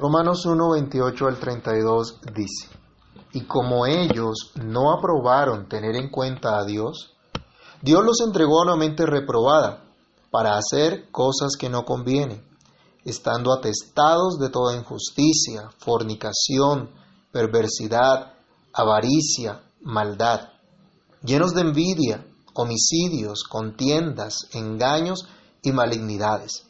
Romanos 1, 28 al 32 dice, Y como ellos no aprobaron tener en cuenta a Dios, Dios los entregó a una mente reprobada para hacer cosas que no convienen, estando atestados de toda injusticia, fornicación, perversidad, avaricia, maldad, llenos de envidia, homicidios, contiendas, engaños y malignidades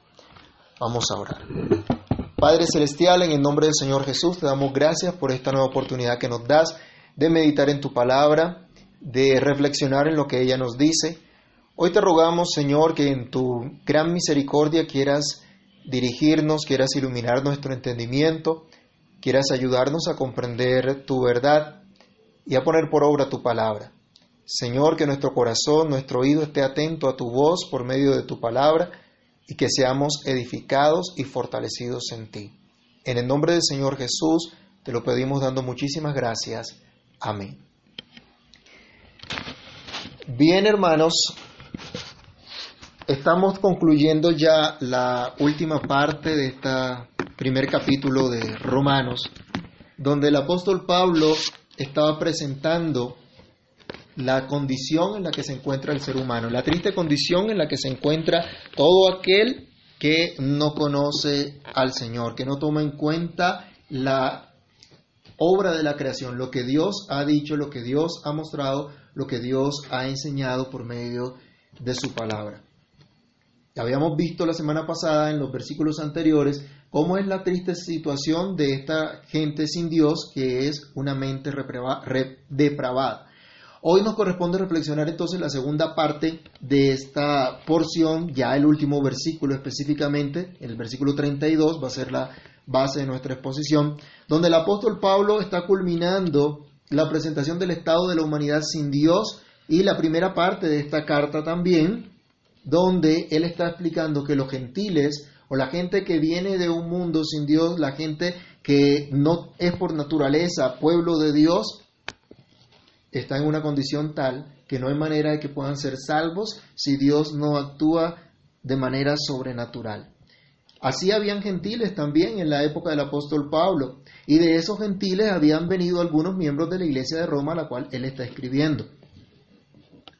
Vamos a orar. Padre Celestial, en el nombre del Señor Jesús, te damos gracias por esta nueva oportunidad que nos das de meditar en tu palabra, de reflexionar en lo que ella nos dice. Hoy te rogamos, Señor, que en tu gran misericordia quieras dirigirnos, quieras iluminar nuestro entendimiento, quieras ayudarnos a comprender tu verdad y a poner por obra tu palabra. Señor, que nuestro corazón, nuestro oído esté atento a tu voz por medio de tu palabra y que seamos edificados y fortalecidos en ti. En el nombre del Señor Jesús te lo pedimos dando muchísimas gracias. Amén. Bien, hermanos, estamos concluyendo ya la última parte de este primer capítulo de Romanos, donde el apóstol Pablo estaba presentando la condición en la que se encuentra el ser humano, la triste condición en la que se encuentra todo aquel que no conoce al Señor, que no toma en cuenta la obra de la creación, lo que Dios ha dicho, lo que Dios ha mostrado, lo que Dios ha enseñado por medio de su palabra. Habíamos visto la semana pasada en los versículos anteriores cómo es la triste situación de esta gente sin Dios que es una mente depravada. Hoy nos corresponde reflexionar entonces la segunda parte de esta porción, ya el último versículo específicamente, el versículo 32 va a ser la base de nuestra exposición, donde el apóstol Pablo está culminando la presentación del estado de la humanidad sin Dios y la primera parte de esta carta también, donde él está explicando que los gentiles o la gente que viene de un mundo sin Dios, la gente que no es por naturaleza pueblo de Dios, está en una condición tal que no hay manera de que puedan ser salvos si Dios no actúa de manera sobrenatural. Así habían gentiles también en la época del apóstol Pablo, y de esos gentiles habían venido algunos miembros de la iglesia de Roma a la cual él está escribiendo.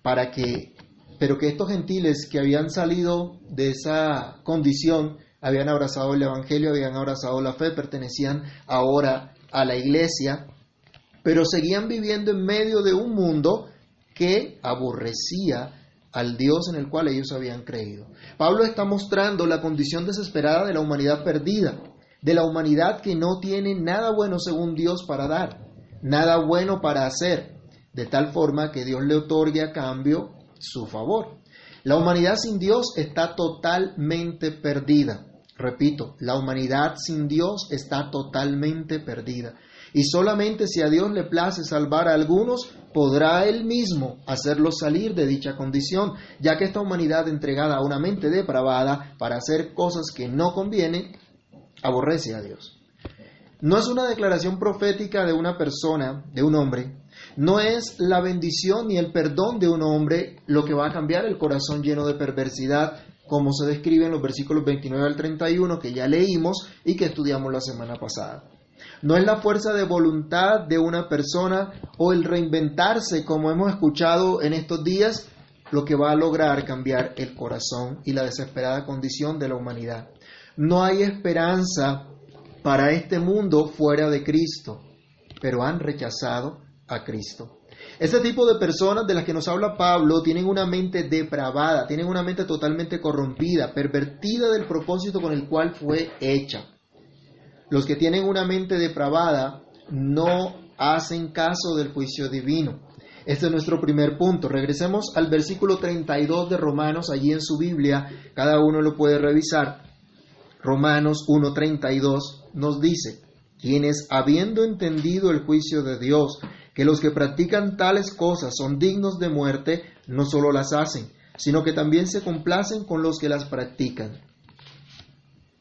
Para que, pero que estos gentiles que habían salido de esa condición, habían abrazado el evangelio, habían abrazado la fe, pertenecían ahora a la iglesia, pero seguían viviendo en medio de un mundo que aborrecía al Dios en el cual ellos habían creído. Pablo está mostrando la condición desesperada de la humanidad perdida, de la humanidad que no tiene nada bueno según Dios para dar, nada bueno para hacer, de tal forma que Dios le otorgue a cambio su favor. La humanidad sin Dios está totalmente perdida. Repito, la humanidad sin Dios está totalmente perdida y solamente si a Dios le place salvar a algunos, podrá Él mismo hacerlos salir de dicha condición, ya que esta humanidad entregada a una mente depravada para hacer cosas que no convienen, aborrece a Dios. No es una declaración profética de una persona, de un hombre, no es la bendición ni el perdón de un hombre lo que va a cambiar el corazón lleno de perversidad, como se describe en los versículos 29 al 31 que ya leímos y que estudiamos la semana pasada. No es la fuerza de voluntad de una persona o el reinventarse, como hemos escuchado en estos días, lo que va a lograr cambiar el corazón y la desesperada condición de la humanidad. No hay esperanza para este mundo fuera de Cristo, pero han rechazado a Cristo. Este tipo de personas de las que nos habla Pablo tienen una mente depravada, tienen una mente totalmente corrompida, pervertida del propósito con el cual fue hecha. Los que tienen una mente depravada no hacen caso del juicio divino. Este es nuestro primer punto. Regresemos al versículo 32 de Romanos, allí en su Biblia, cada uno lo puede revisar. Romanos 1.32. nos dice, quienes habiendo entendido el juicio de Dios, que los que practican tales cosas son dignos de muerte, no solo las hacen, sino que también se complacen con los que las practican.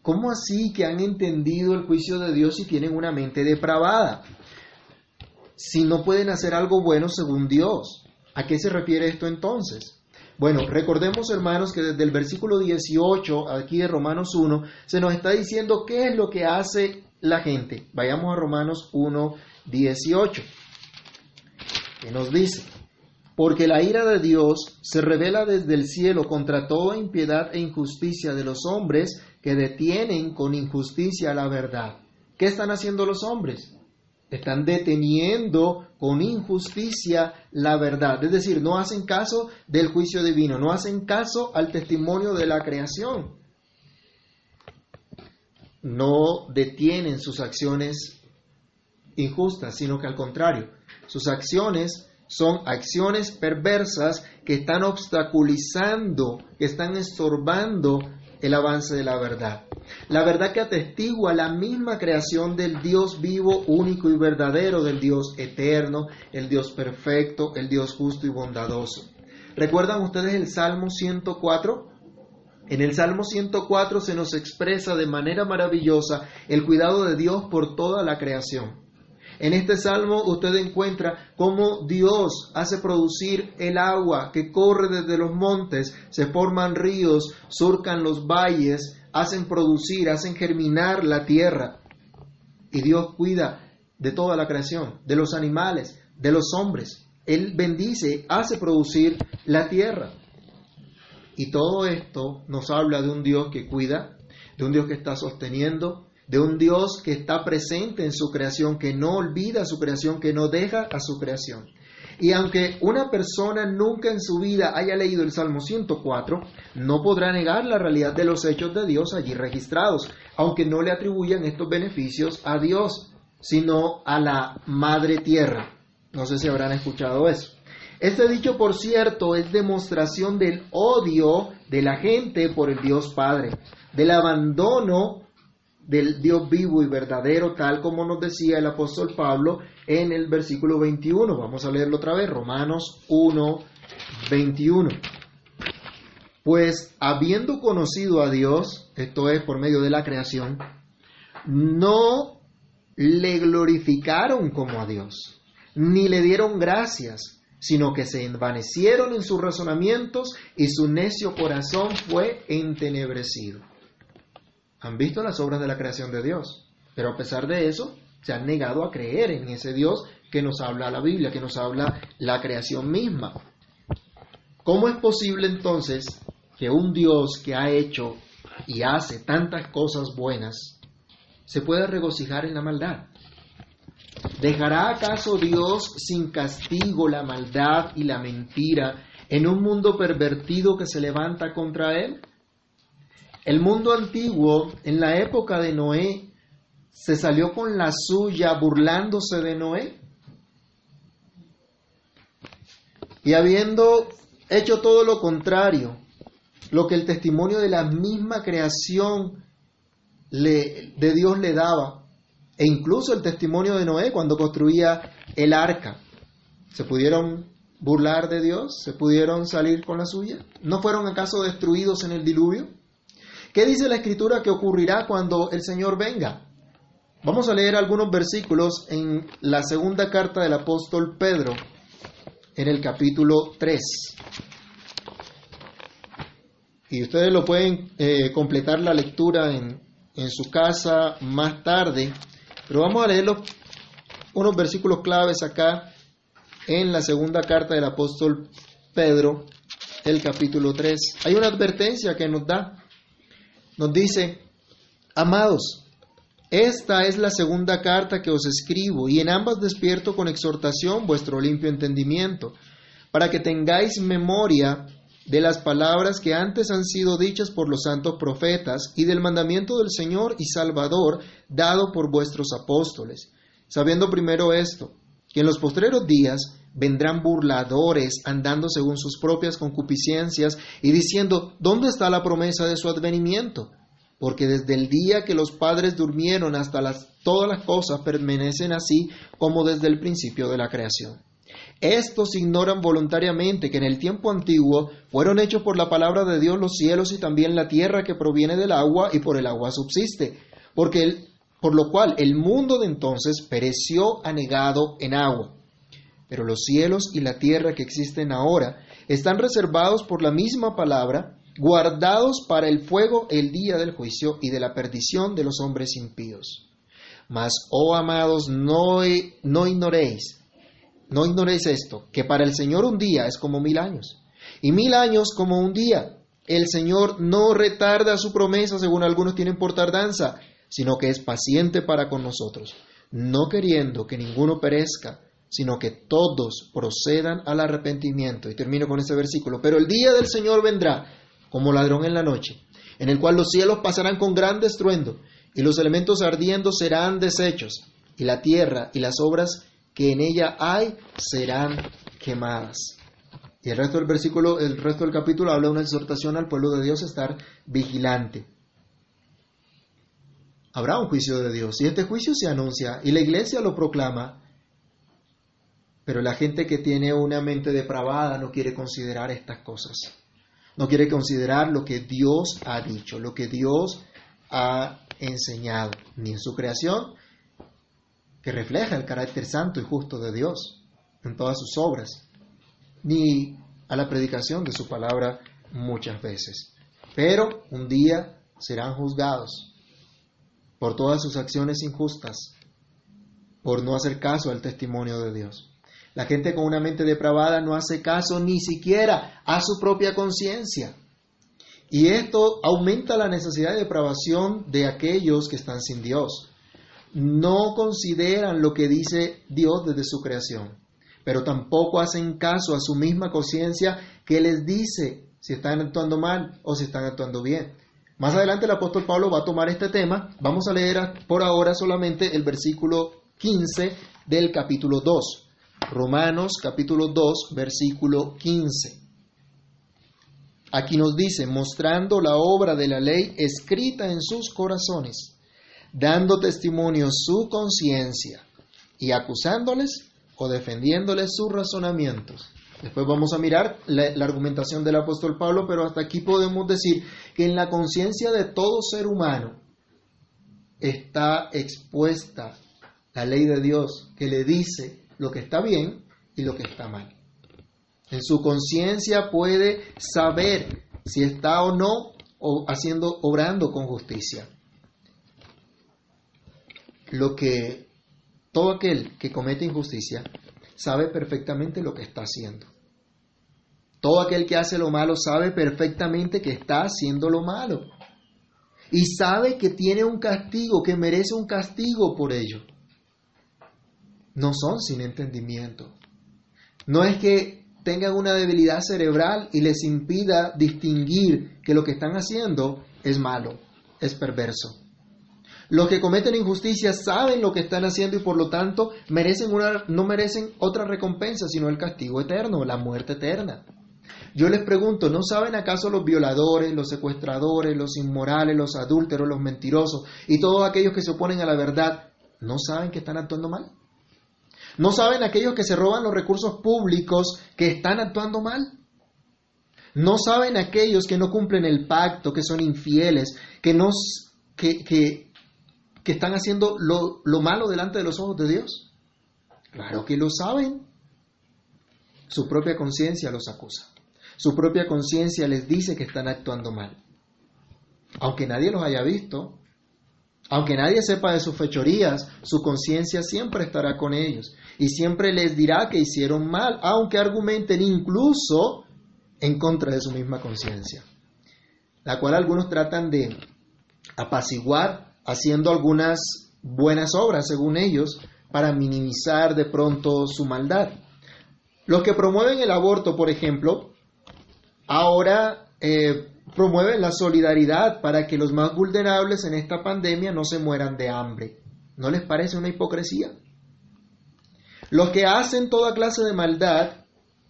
¿Cómo así que han entendido el juicio de Dios y tienen una mente depravada? Si no pueden hacer algo bueno según Dios. ¿A qué se refiere esto entonces? Bueno, recordemos hermanos que desde el versículo 18 aquí de Romanos 1 se nos está diciendo qué es lo que hace la gente. Vayamos a Romanos 1, 18. Que nos dice, porque la ira de Dios se revela desde el cielo contra toda impiedad e injusticia de los hombres que detienen con injusticia la verdad. ¿Qué están haciendo los hombres? Están deteniendo con injusticia la verdad. Es decir, no hacen caso del juicio divino, no hacen caso al testimonio de la creación. No detienen sus acciones injustas, sino que al contrario, sus acciones son acciones perversas que están obstaculizando, que están estorbando el avance de la verdad. La verdad que atestigua la misma creación del Dios vivo, único y verdadero, del Dios eterno, el Dios perfecto, el Dios justo y bondadoso. ¿Recuerdan ustedes el Salmo 104? En el Salmo 104 se nos expresa de manera maravillosa el cuidado de Dios por toda la creación. En este salmo usted encuentra cómo Dios hace producir el agua que corre desde los montes, se forman ríos, surcan los valles, hacen producir, hacen germinar la tierra. Y Dios cuida de toda la creación, de los animales, de los hombres. Él bendice, hace producir la tierra. Y todo esto nos habla de un Dios que cuida, de un Dios que está sosteniendo, de un Dios que está presente en su creación, que no olvida su creación, que no deja a su creación. Y aunque una persona nunca en su vida haya leído el Salmo 104, no podrá negar la realidad de los hechos de Dios allí registrados, aunque no le atribuyan estos beneficios a Dios, sino a la Madre Tierra. No sé si habrán escuchado eso. Este dicho, por cierto, es demostración del odio de la gente por el Dios Padre, del abandono del Dios vivo y verdadero, tal como nos decía el apóstol Pablo en el versículo 21. Vamos a leerlo otra vez, Romanos 1, 21. Pues habiendo conocido a Dios, esto es por medio de la creación, no le glorificaron como a Dios, ni le dieron gracias, sino que se envanecieron en sus razonamientos y su necio corazón fue entenebrecido han visto las obras de la creación de Dios, pero a pesar de eso se han negado a creer en ese Dios que nos habla la Biblia, que nos habla la creación misma. ¿Cómo es posible entonces que un Dios que ha hecho y hace tantas cosas buenas se pueda regocijar en la maldad? ¿Dejará acaso Dios sin castigo la maldad y la mentira en un mundo pervertido que se levanta contra Él? El mundo antiguo, en la época de Noé, se salió con la suya burlándose de Noé. Y habiendo hecho todo lo contrario, lo que el testimonio de la misma creación le, de Dios le daba, e incluso el testimonio de Noé cuando construía el arca, ¿se pudieron burlar de Dios? ¿Se pudieron salir con la suya? ¿No fueron acaso destruidos en el diluvio? ¿Qué dice la escritura que ocurrirá cuando el Señor venga? Vamos a leer algunos versículos en la segunda carta del apóstol Pedro, en el capítulo 3. Y ustedes lo pueden eh, completar la lectura en, en su casa más tarde, pero vamos a leer unos versículos claves acá en la segunda carta del apóstol Pedro, el capítulo 3. Hay una advertencia que nos da nos dice, amados, esta es la segunda carta que os escribo, y en ambas despierto con exhortación vuestro limpio entendimiento, para que tengáis memoria de las palabras que antes han sido dichas por los santos profetas, y del mandamiento del Señor y Salvador dado por vuestros apóstoles, sabiendo primero esto, que en los postreros días vendrán burladores andando según sus propias concupiscencias y diciendo, ¿dónde está la promesa de su advenimiento? porque desde el día que los padres durmieron hasta todas las cosas permanecen así como desde el principio de la creación. Estos ignoran voluntariamente que en el tiempo antiguo fueron hechos por la palabra de Dios los cielos y también la tierra que proviene del agua y por el agua subsiste, porque por lo cual el mundo de entonces pereció anegado en agua. Pero los cielos y la tierra que existen ahora están reservados por la misma palabra, guardados para el fuego el día del juicio y de la perdición de los hombres impíos. Mas, oh amados, no, no ignoréis no ignoréis esto, que para el Señor un día es como mil años, y mil años como un día. El Señor no retarda su promesa, según algunos tienen por tardanza, sino que es paciente para con nosotros, no queriendo que ninguno perezca, sino que todos procedan al arrepentimiento. Y termino con ese versículo. Pero el día del Señor vendrá como ladrón en la noche, en el cual los cielos pasarán con gran estruendo, y los elementos ardiendo serán deshechos, y la tierra y las obras que en ella hay serán quemadas. Y el resto del versículo, el resto del capítulo habla de una exhortación al pueblo de Dios a estar vigilante. Habrá un juicio de Dios y este juicio se anuncia y la iglesia lo proclama, pero la gente que tiene una mente depravada no quiere considerar estas cosas. No quiere considerar lo que Dios ha dicho, lo que Dios ha enseñado, ni en su creación, que refleja el carácter santo y justo de Dios en todas sus obras, ni a la predicación de su palabra muchas veces. Pero un día serán juzgados por todas sus acciones injustas, por no hacer caso al testimonio de Dios. La gente con una mente depravada no hace caso ni siquiera a su propia conciencia. Y esto aumenta la necesidad de depravación de aquellos que están sin Dios no consideran lo que dice Dios desde su creación, pero tampoco hacen caso a su misma conciencia que les dice si están actuando mal o si están actuando bien. Más adelante el apóstol Pablo va a tomar este tema. Vamos a leer por ahora solamente el versículo 15 del capítulo 2. Romanos capítulo 2, versículo 15. Aquí nos dice, mostrando la obra de la ley escrita en sus corazones dando testimonio su conciencia y acusándoles o defendiéndoles sus razonamientos. Después vamos a mirar la, argumentación del apóstol Pablo, pero hasta aquí podemos decir que en la conciencia de todo ser humano está expuesta la ley de Dios que le dice lo que está bien y lo que está mal. En su conciencia puede saber si está o no haciendo obrando con justicia lo que todo aquel que comete injusticia sabe perfectamente lo que está haciendo. Todo aquel que hace lo malo sabe perfectamente que está haciendo lo malo. Y sabe que tiene un castigo, que merece un castigo por ello. No son sin entendimiento. No es que tengan una debilidad cerebral y les impida distinguir que lo que están haciendo es malo, es perverso. Los que cometen injusticia saben lo que están haciendo y por lo tanto merecen una, no merecen otra recompensa sino el castigo eterno, la muerte eterna. Yo les pregunto, ¿no saben acaso los violadores, los secuestradores, los inmorales, los adúlteros, los mentirosos y todos aquellos que se oponen a la verdad, no saben que están actuando mal? ¿No saben aquellos que se roban los recursos públicos que están actuando mal? ¿No saben aquellos que no cumplen el pacto, que son infieles, que, no, que, que, que están haciendo lo, lo malo delante de los ojos de Dios? Claro que lo saben. Su propia conciencia los acusa. Su propia conciencia les dice que están actuando mal. Aunque nadie los haya visto, aunque nadie sepa de sus fechorías, su conciencia siempre estará con ellos y siempre les dirá que hicieron mal, aunque argumenten incluso en contra de su misma conciencia, la cual algunos tratan de apaciguar haciendo algunas buenas obras, según ellos, para minimizar de pronto su maldad. Los que promueven el aborto, por ejemplo, ahora eh, promueven la solidaridad para que los más vulnerables en esta pandemia no se mueran de hambre. ¿No les parece una hipocresía? Los que hacen toda clase de maldad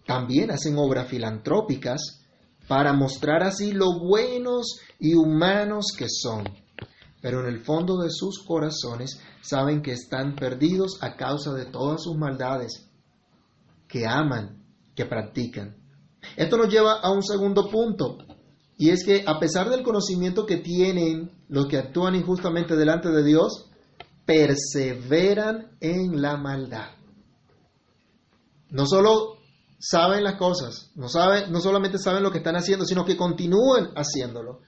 también hacen obras filantrópicas para mostrar así lo buenos y humanos que son. Pero en el fondo de sus corazones saben que están perdidos a causa de todas sus maldades, que aman, que practican. Esto nos lleva a un segundo punto, y es que a pesar del conocimiento que tienen los que actúan injustamente delante de Dios, perseveran en la maldad. No solo saben las cosas, no, saben, no solamente saben lo que están haciendo, sino que continúan haciéndolo.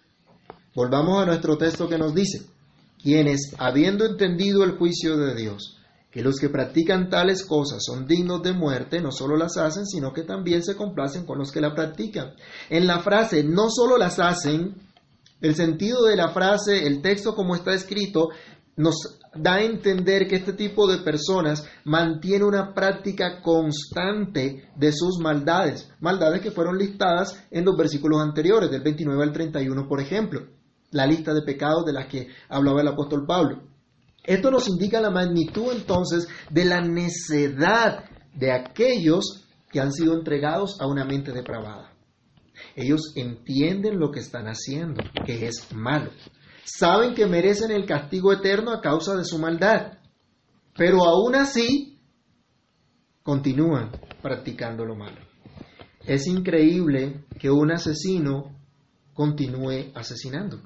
Volvamos a nuestro texto que nos dice, quienes, habiendo entendido el juicio de Dios, que los que practican tales cosas son dignos de muerte, no solo las hacen, sino que también se complacen con los que la practican. En la frase no solo las hacen, el sentido de la frase, el texto como está escrito, nos da a entender que este tipo de personas mantiene una práctica constante de sus maldades, maldades que fueron listadas en los versículos anteriores, del 29 al 31, por ejemplo, la lista de pecados de las que hablaba el apóstol Pablo. Esto nos indica la magnitud entonces de la necedad de aquellos que han sido entregados a una mente depravada. Ellos entienden lo que están haciendo, que es malo. Saben que merecen el castigo eterno a causa de su maldad, pero aún así continúan practicando lo malo. Es increíble que un asesino continúe asesinando.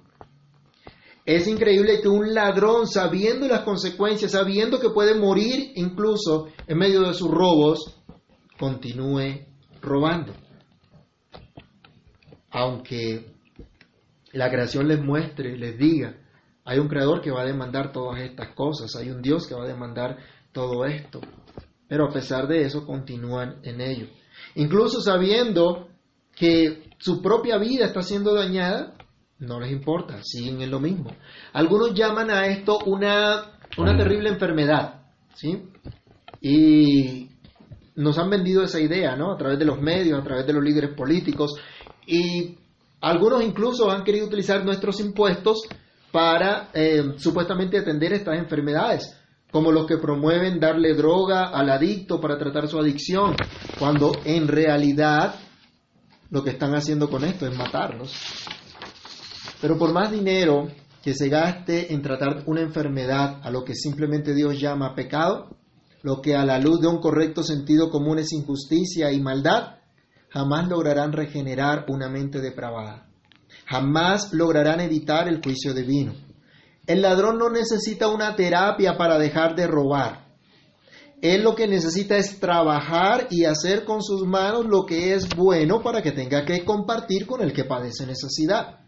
Es increíble que un ladrón, sabiendo las consecuencias, sabiendo que puede morir incluso en medio de sus robos, continúe robando. Aunque la creación les muestre, les diga, hay un creador que va a demandar todas estas cosas, hay un Dios que va a demandar todo esto. Pero a pesar de eso continúan en ello. Incluso sabiendo que su propia vida está siendo dañada, no les importa, siguen en lo mismo. Algunos llaman a esto una, una terrible enfermedad, ¿sí? Y nos han vendido esa idea, ¿no? A través de los medios, a través de los líderes políticos, y algunos incluso han querido utilizar nuestros impuestos para eh, supuestamente atender estas enfermedades, como los que promueven darle droga al adicto para tratar su adicción, cuando en realidad lo que están haciendo con esto es matarlos. Pero por más dinero que se gaste en tratar una enfermedad a lo que simplemente Dios llama pecado, lo que a la luz de un correcto sentido común es injusticia y maldad, jamás lograrán regenerar una mente depravada. Jamás lograrán evitar el juicio divino. El ladrón no necesita una terapia para dejar de robar. Él lo que necesita es trabajar y hacer con sus manos lo que es bueno para que tenga que compartir con el que padece necesidad.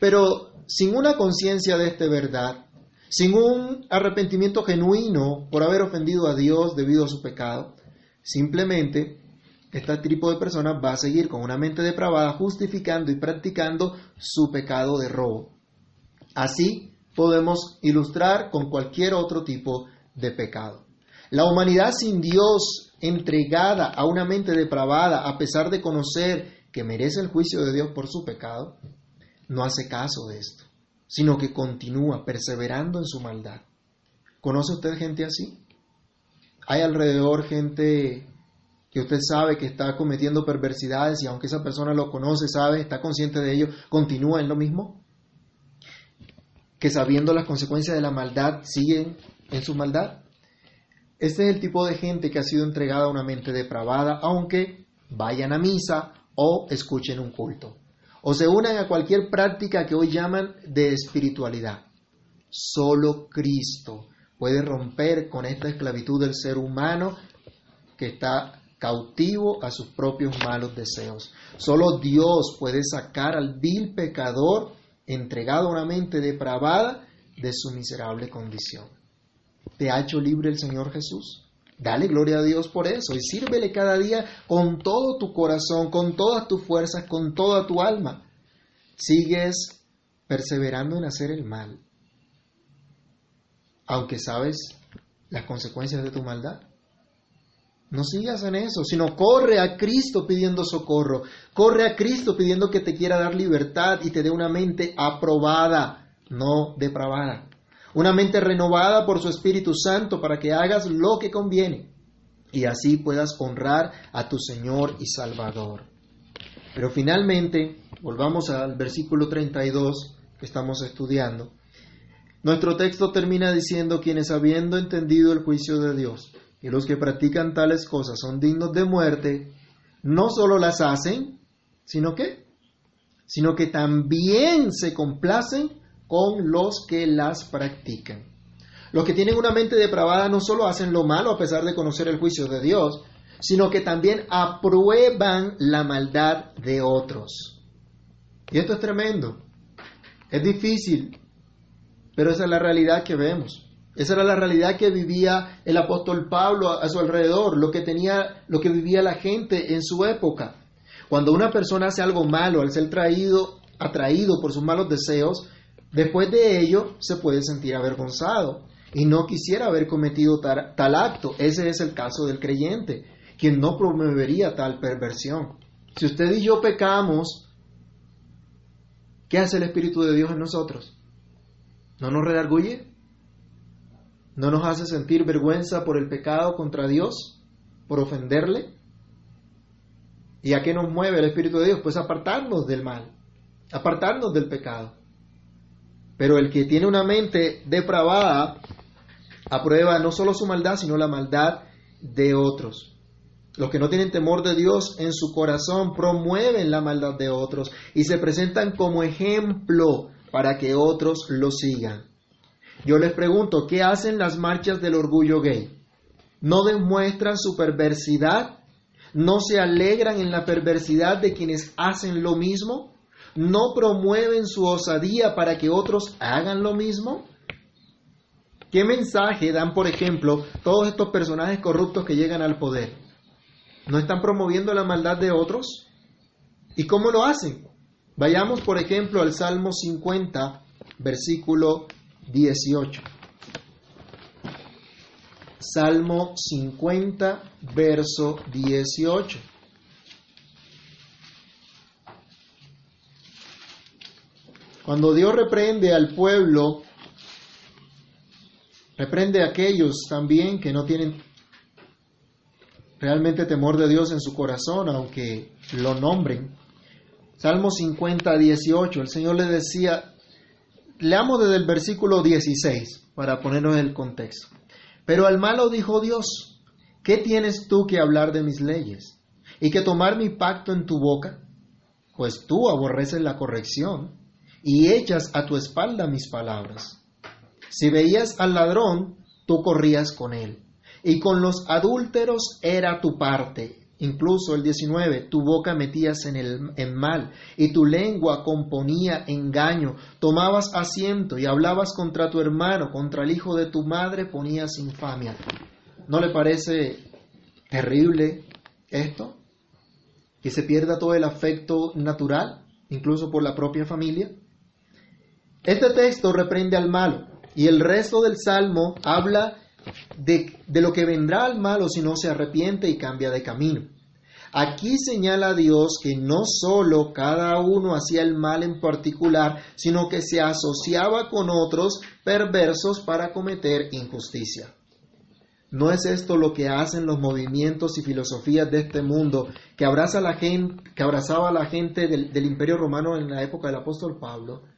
Pero sin una conciencia de esta verdad, sin un arrepentimiento genuino por haber ofendido a Dios debido a su pecado, simplemente este tipo de personas va a seguir con una mente depravada justificando y practicando su pecado de robo. Así podemos ilustrar con cualquier otro tipo de pecado. La humanidad sin Dios entregada a una mente depravada, a pesar de conocer que merece el juicio de Dios por su pecado, no hace caso de esto, sino que continúa perseverando en su maldad. ¿Conoce usted gente así? Hay alrededor gente que usted sabe que está cometiendo perversidades y aunque esa persona lo conoce, sabe, está consciente de ello, continúa en lo mismo. Que sabiendo las consecuencias de la maldad siguen en su maldad. Este es el tipo de gente que ha sido entregada a una mente depravada, aunque vayan a misa o escuchen un culto o se unan a cualquier práctica que hoy llaman de espiritualidad. Solo Cristo puede romper con esta esclavitud del ser humano que está cautivo a sus propios malos deseos. Solo Dios puede sacar al vil pecador entregado a una mente depravada de su miserable condición. ¿Te ha hecho libre el Señor Jesús? Dale gloria a Dios por eso y sírvele cada día con todo tu corazón, con todas tus fuerzas, con toda tu alma. Sigues perseverando en hacer el mal, aunque sabes las consecuencias de tu maldad. No sigas en eso, sino corre a Cristo pidiendo socorro. Corre a Cristo pidiendo que te quiera dar libertad y te dé una mente aprobada, no depravada una mente renovada por su Espíritu Santo para que hagas lo que conviene y así puedas honrar a tu Señor y Salvador. Pero finalmente, volvamos al versículo 32 que estamos estudiando. Nuestro texto termina diciendo quienes habiendo entendido el juicio de Dios y los que practican tales cosas son dignos de muerte, no solo las hacen, sino que, sino que también se complacen con los que las practican. Los que tienen una mente depravada no solo hacen lo malo a pesar de conocer el juicio de Dios, sino que también aprueban la maldad de otros. Y esto es tremendo. Es difícil, pero esa es la realidad que vemos. Esa era la realidad que vivía el apóstol Pablo a, su alrededor, lo que tenía, lo que vivía la gente en su época. Cuando una persona hace algo malo al ser traído, atraído por sus malos deseos, después de ello se puede sentir avergonzado y no quisiera haber cometido tal acto. Ese es el caso del creyente, quien no promovería tal perversión. Si usted y yo pecamos, ¿qué hace el Espíritu de Dios en nosotros? ¿No nos redarguye? ¿No nos hace sentir vergüenza por el pecado contra Dios? ¿Por ofenderle? ¿Y a qué nos mueve el Espíritu de Dios? Pues apartarnos del mal, apartarnos del pecado. Pero el que tiene una mente depravada aprueba no solo su maldad, sino la maldad de otros. Los que no tienen temor de Dios en su corazón promueven la maldad de otros y se presentan como ejemplo para que otros lo sigan. Yo les pregunto, ¿qué hacen las marchas del orgullo gay? ¿No demuestran su perversidad? ¿No se alegran en la perversidad de quienes hacen lo mismo? ¿No promueven su osadía para que otros hagan lo mismo? ¿Qué mensaje dan, por ejemplo, todos estos personajes corruptos que llegan al poder? ¿No están promoviendo la maldad de otros? ¿Y cómo lo hacen? Vayamos, por ejemplo, al Salmo 50, versículo 18. Salmo 50, verso 18. Cuando Dios reprende al pueblo, reprende a aquellos también que no tienen realmente temor de Dios en su corazón, aunque lo nombren. Salmo 50, 18, el Señor le decía, leamos desde el versículo 16 para ponernos en el contexto. Pero al malo dijo Dios, ¿qué tienes tú que hablar de mis leyes y que tomar mi pacto en tu boca? Pues tú aborreces la corrección y echas a tu espalda mis palabras. Si veías al ladrón, tú corrías con él, y con los adúlteros era tu parte Incluso el 19, tu boca metías en el en mal y tu lengua componía engaño. Tomabas asiento y hablabas contra tu hermano, contra el hijo de tu madre ponías infamia. ¿No le parece terrible esto? Que se pierda todo el afecto natural, incluso por la propia familia. Este texto reprende al malo y el resto del salmo habla de, de, lo que vendrá al malo si no se arrepiente y cambia de camino. Aquí señala Dios que no solo cada uno hacía el mal en particular, sino que se asociaba con otros perversos para cometer injusticia. ¿No es esto lo que hacen los movimientos y filosofías de este mundo que, abraza la gente, que abrazaba a la gente del, del imperio romano en la época del apóstol Pablo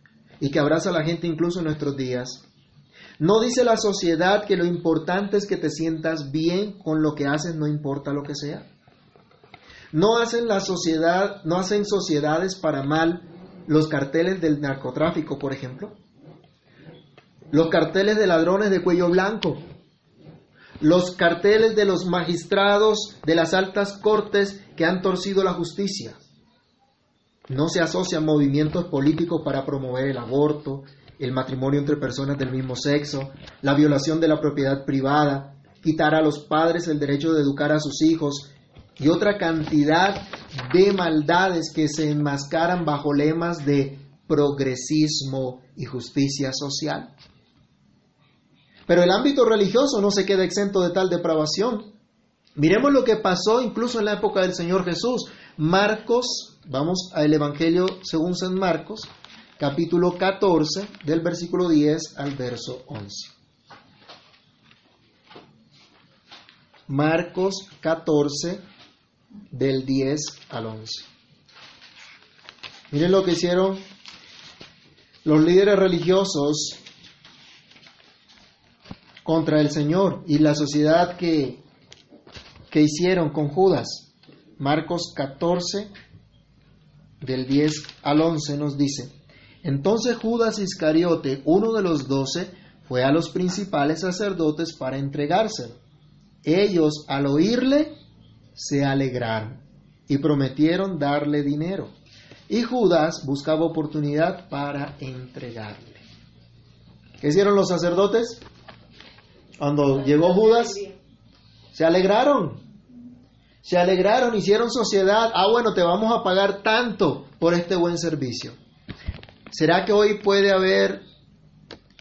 y que abraza a la gente incluso en nuestros días? ¿No dice la sociedad que lo importante es que te sientas bien con lo que haces, no importa lo que sea? No hacen la sociedad, no hacen sociedades para mal los carteles del narcotráfico, por ejemplo. Los carteles de ladrones de cuello blanco. Los carteles de los magistrados de las altas cortes que han torcido la justicia. No se asocian movimientos políticos para promover el aborto, el matrimonio entre personas del mismo sexo, la violación de la propiedad privada, quitar a los padres el derecho de educar a sus hijos y otra cantidad de maldades que se enmascaran bajo lemas de progresismo y justicia social. Pero el ámbito religioso no se queda exento de tal depravación. Miremos lo que pasó incluso en la época del Señor Jesús. Marcos, vamos al Evangelio según San Marcos, capítulo 14, del versículo 10 al verso 11. Marcos 14, del 10 al 11. Miren lo que hicieron los líderes religiosos contra el Señor y la sociedad que, que hicieron con Judas. Marcos 14, del 10 al 11 nos dice, entonces Judas Iscariote, uno de los doce, fue a los principales sacerdotes para entregárselo. Ellos, al oírle, se alegraron y prometieron darle dinero. Y Judas buscaba oportunidad para entregarle. ¿Qué hicieron los sacerdotes? Cuando llegó Judas, se alegraron. Se alegraron, hicieron sociedad. Ah, bueno, te vamos a pagar tanto por este buen servicio. ¿Será que hoy puede haber,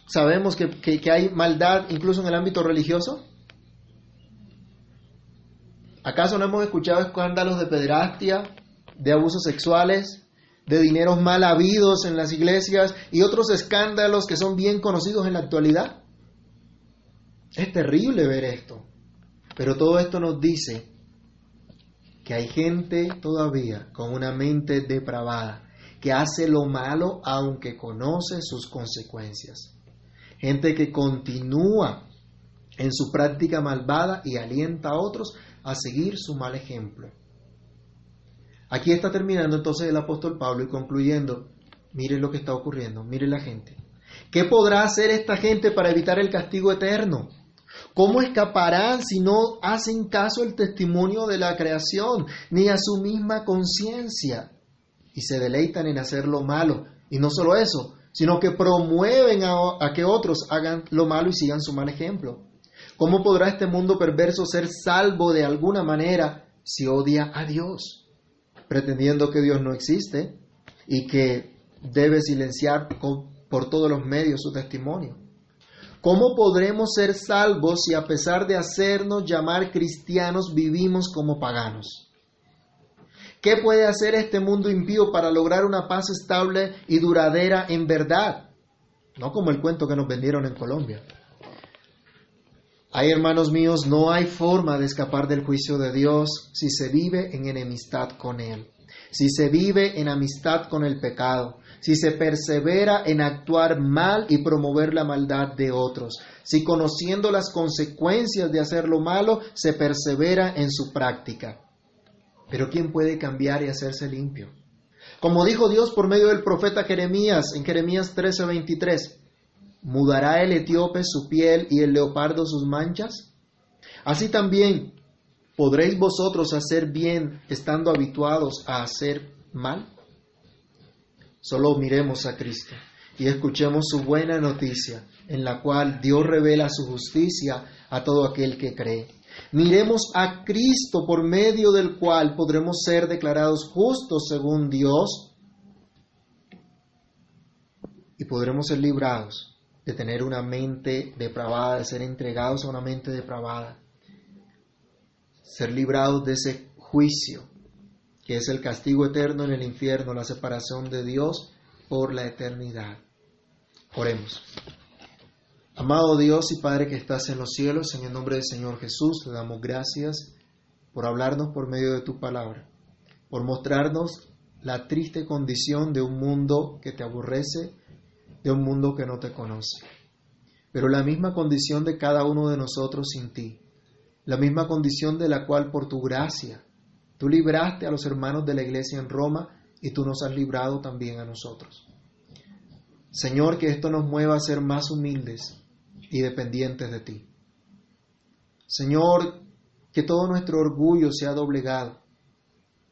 sabemos que, que hay maldad incluso en el ámbito religioso? ¿Acaso no hemos escuchado escándalos de pederastia, de abusos sexuales, de dineros mal habidos en las iglesias y otros escándalos que son bien conocidos en la actualidad? Es terrible ver esto, pero todo esto nos dice que hay gente todavía con una mente depravada, que hace lo malo aunque conoce sus consecuencias. Gente que continúa en su práctica malvada y alienta a otros a seguir su mal ejemplo. Aquí está terminando entonces el apóstol Pablo y concluyendo, mire lo que está ocurriendo, mire la gente. ¿Qué podrá hacer esta gente para evitar el castigo eterno? ¿Cómo escaparán si no hacen caso al testimonio de la creación, ni a su misma conciencia? Y se deleitan en hacer lo malo. Y no solo eso, sino que promueven a, a, que otros hagan lo malo y sigan su mal ejemplo. ¿Cómo podrá este mundo perverso ser salvo de alguna manera si odia a Dios, pretendiendo que Dios no existe y que debe silenciar por todos los medios su testimonio? ¿Cómo podremos ser salvos si a pesar de hacernos llamar cristianos vivimos como paganos? ¿Qué puede hacer este mundo impío para lograr una paz estable y duradera en verdad? No como el cuento que nos vendieron en Colombia. Hay hermanos míos, no hay forma de escapar del juicio de Dios si se vive en enemistad con Él, si se vive en amistad con el pecado, si se persevera en actuar mal y promover la maldad de otros, si conociendo las consecuencias de hacer lo malo se persevera en su práctica. Pero ¿quién puede cambiar y hacerse limpio? Como dijo Dios por medio del profeta Jeremías en Jeremías 13:23, ¿Mudará el etíope su piel y el leopardo sus manchas? Así también, ¿podréis vosotros hacer bien estando habituados a hacer mal? Solo miremos a Cristo y escuchemos su buena noticia, en la cual Dios revela su justicia a todo aquel que cree. Miremos a Cristo por medio del cual podremos ser declarados justos según Dios y podremos ser librados de tener una mente depravada, de ser entregados a una mente depravada, ser librados de ese juicio, que es el castigo eterno en el infierno, la separación de Dios por la eternidad. Oremos. Amado Dios y Padre que estás en los cielos, en el nombre del Señor Jesús, te damos gracias por hablarnos por medio de tu palabra, por mostrarnos la triste condición de un mundo que te aborrece, de un mundo que no te conoce. Pero la misma condición de cada uno de nosotros sin ti, la misma condición de la cual por tu gracia tú libraste a los hermanos de la iglesia en Roma y tú nos has librado también a nosotros. Señor, que esto nos mueva a ser más humildes y dependientes de ti. Señor, que todo nuestro orgullo sea doblegado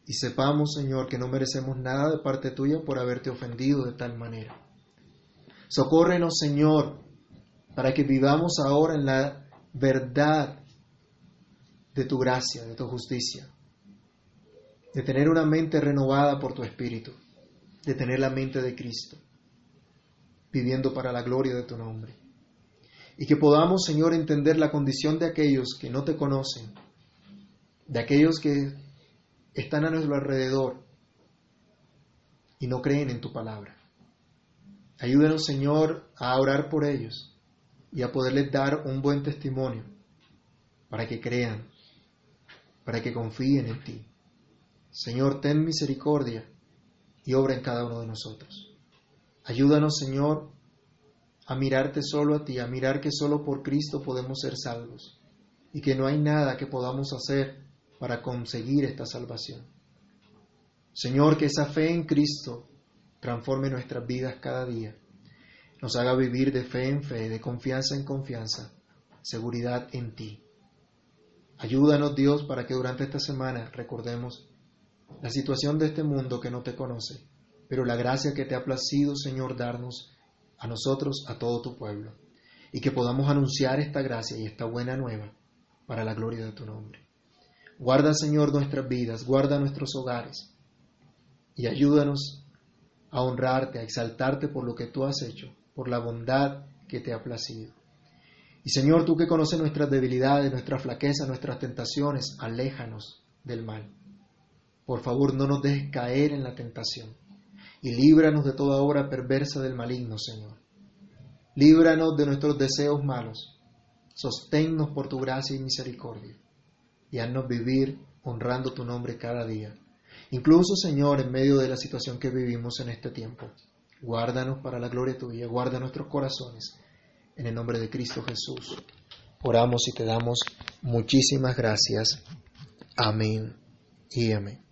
y sepamos, Señor, que no merecemos nada de parte tuya por haberte ofendido de tal manera. Socórrenos, Señor, para que vivamos ahora en la verdad de tu gracia, de tu justicia, de tener una mente renovada por tu Espíritu, de tener la mente de Cristo, viviendo para la gloria de tu nombre. Y que podamos, Señor, entender la condición de aquellos que no te conocen, de aquellos que están a nuestro alrededor y no creen en tu palabra. Ayúdenos, Señor, a orar por ellos y a poderles dar un buen testimonio para que crean, para que confíen en ti. Señor, ten misericordia y obra en cada uno de nosotros. Ayúdanos, Señor, a mirarte solo a ti, a mirar que solo por Cristo podemos ser salvos y que no hay nada que podamos hacer para conseguir esta salvación. Señor, que esa fe en Cristo transforme nuestras vidas cada día, nos haga vivir de fe en fe, de confianza en confianza, seguridad en ti. Ayúdanos Dios para que durante esta semana recordemos la situación de este mundo que no te conoce, pero la gracia que te ha placido, Señor, darnos a nosotros, a todo tu pueblo, y que podamos anunciar esta gracia y esta buena nueva para la gloria de tu nombre. Guarda, Señor, nuestras vidas, guarda nuestros hogares y ayúdanos a honrarte, a exaltarte por lo que tú has hecho, por la bondad que te ha placido. Y Señor, tú que conoces nuestras debilidades, nuestras flaquezas, nuestras tentaciones, aléjanos del mal. Por favor, no nos dejes caer en la tentación y líbranos de toda obra perversa del maligno, Señor. Líbranos de nuestros deseos malos. Sosténnos por tu gracia y misericordia y haznos vivir honrando tu nombre cada día. Incluso, Señor, en medio de la situación que vivimos en este tiempo. Guárdanos para la gloria tuya, guarda nuestros corazones. En el nombre de Cristo Jesús. Oramos y te damos muchísimas gracias. Amén y amén.